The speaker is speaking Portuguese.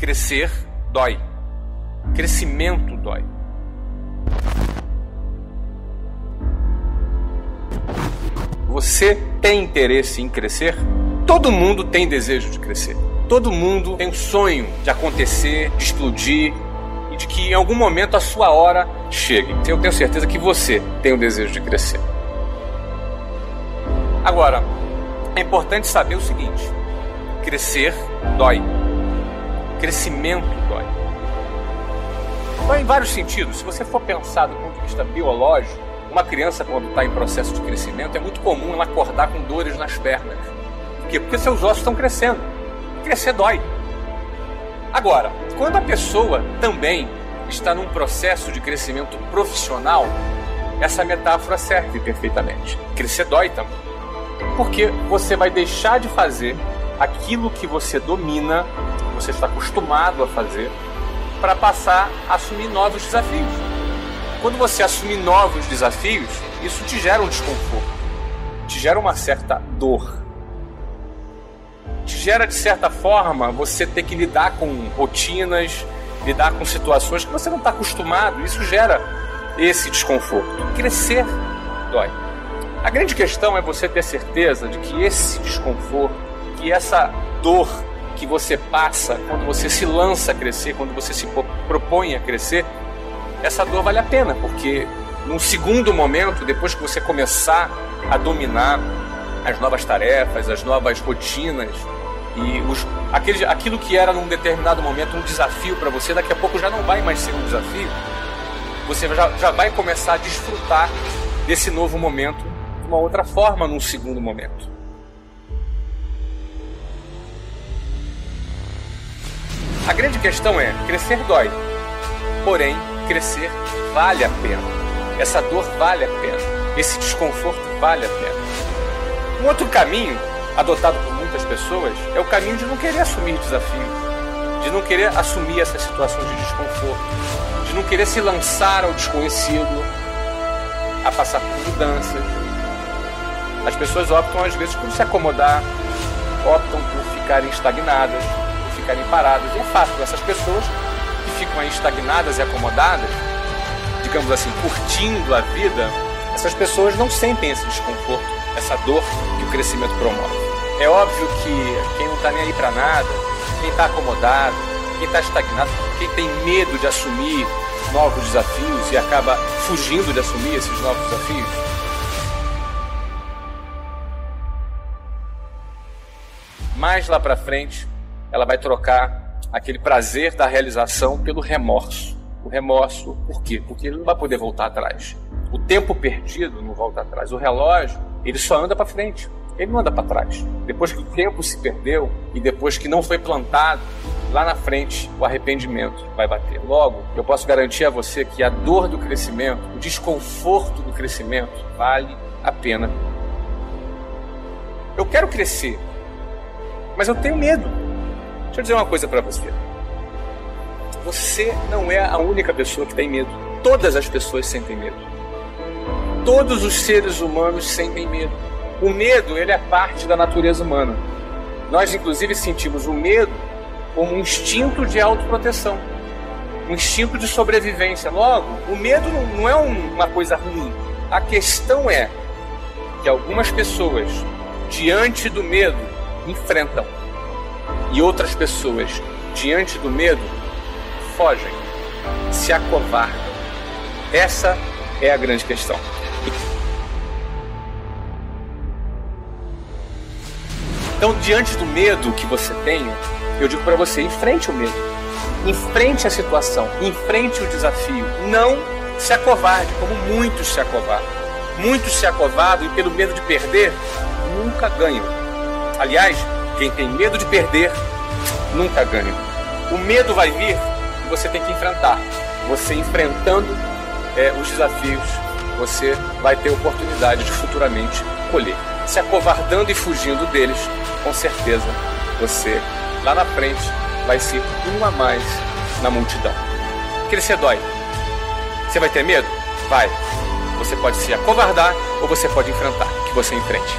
Crescer dói. Crescimento dói. Você tem interesse em crescer? Todo mundo tem desejo de crescer. Todo mundo tem um sonho de acontecer, de explodir e de que em algum momento a sua hora chegue. Eu tenho certeza que você tem o desejo de crescer. Agora, é importante saber o seguinte: crescer dói. Crescimento dói. Dói em vários sentidos. Se você for pensar do ponto de vista biológico, uma criança, quando está em processo de crescimento, é muito comum ela acordar com dores nas pernas. Por quê? Porque seus ossos estão crescendo. Crescer dói. Agora, quando a pessoa também está num processo de crescimento profissional, essa metáfora serve perfeitamente. Crescer dói também. Porque você vai deixar de fazer aquilo que você domina, você está acostumado a fazer, para passar a assumir novos desafios. Quando você assume novos desafios, isso te gera um desconforto, te gera uma certa dor. Te gera, de certa forma, você ter que lidar com rotinas, lidar com situações que você não está acostumado. Isso gera esse desconforto. Crescer dói. A grande questão é você ter certeza de que esse desconforto, que essa dor que você passa quando você se lança a crescer, quando você se propõe a crescer, essa dor vale a pena, porque num segundo momento, depois que você começar a dominar as novas tarefas, as novas rotinas e os, aquele, aquilo que era num determinado momento um desafio para você, daqui a pouco já não vai mais ser um desafio. Você já, já vai começar a desfrutar desse novo momento de uma outra forma num segundo momento. A grande questão é: crescer dói, porém crescer vale a pena. Essa dor vale a pena. Esse desconforto vale a pena. Um outro caminho, adotado por muitas pessoas, é o caminho de não querer assumir desafios, de não querer assumir essas situações de desconforto, de não querer se lançar ao desconhecido, a passar por mudanças. As pessoas optam, às vezes, por se acomodar, optam por ficarem estagnadas, ficarem paradas. E é fácil, essas pessoas ficam estagnadas e acomodadas, digamos assim, curtindo a vida, essas pessoas não sentem esse desconforto, essa dor que o crescimento promove. É óbvio que quem não está nem aí para nada, quem está acomodado, quem está estagnado, quem tem medo de assumir novos desafios e acaba fugindo de assumir esses novos desafios, mais lá para frente, ela vai trocar aquele prazer da realização pelo remorso. O remorso, por quê? Porque ele não vai poder voltar atrás. O tempo perdido não volta atrás. O relógio, ele só anda para frente. Ele não anda para trás. Depois que o tempo se perdeu e depois que não foi plantado, lá na frente o arrependimento vai bater. Logo, eu posso garantir a você que a dor do crescimento, o desconforto do crescimento, vale a pena. Eu quero crescer, mas eu tenho medo. Deixa eu dizer uma coisa para você. Você não é a única pessoa que tem medo. Todas as pessoas sentem medo. Todos os seres humanos sentem medo. O medo, ele é parte da natureza humana. Nós, inclusive, sentimos o medo como um instinto de autoproteção, um instinto de sobrevivência. Logo, o medo não é uma coisa ruim. A questão é que algumas pessoas, diante do medo, enfrentam e outras pessoas, diante do medo, fogem, se acovardam. Essa é a grande questão. Então, diante do medo que você tem, eu digo para você: enfrente o medo, enfrente a situação, enfrente o desafio. Não se acovarde, como muitos se acovardam. Muitos se acovardam e, pelo medo de perder, nunca ganham. Aliás, quem tem medo de perder nunca ganha. O medo vai vir e você tem que enfrentar. Você enfrentando é, os desafios, você vai ter oportunidade de futuramente colher. Se acovardando e fugindo deles, com certeza você lá na frente vai ser um a mais na multidão. Crescer dói. Você vai ter medo? Vai. Você pode se acovardar ou você pode enfrentar. Que você enfrente.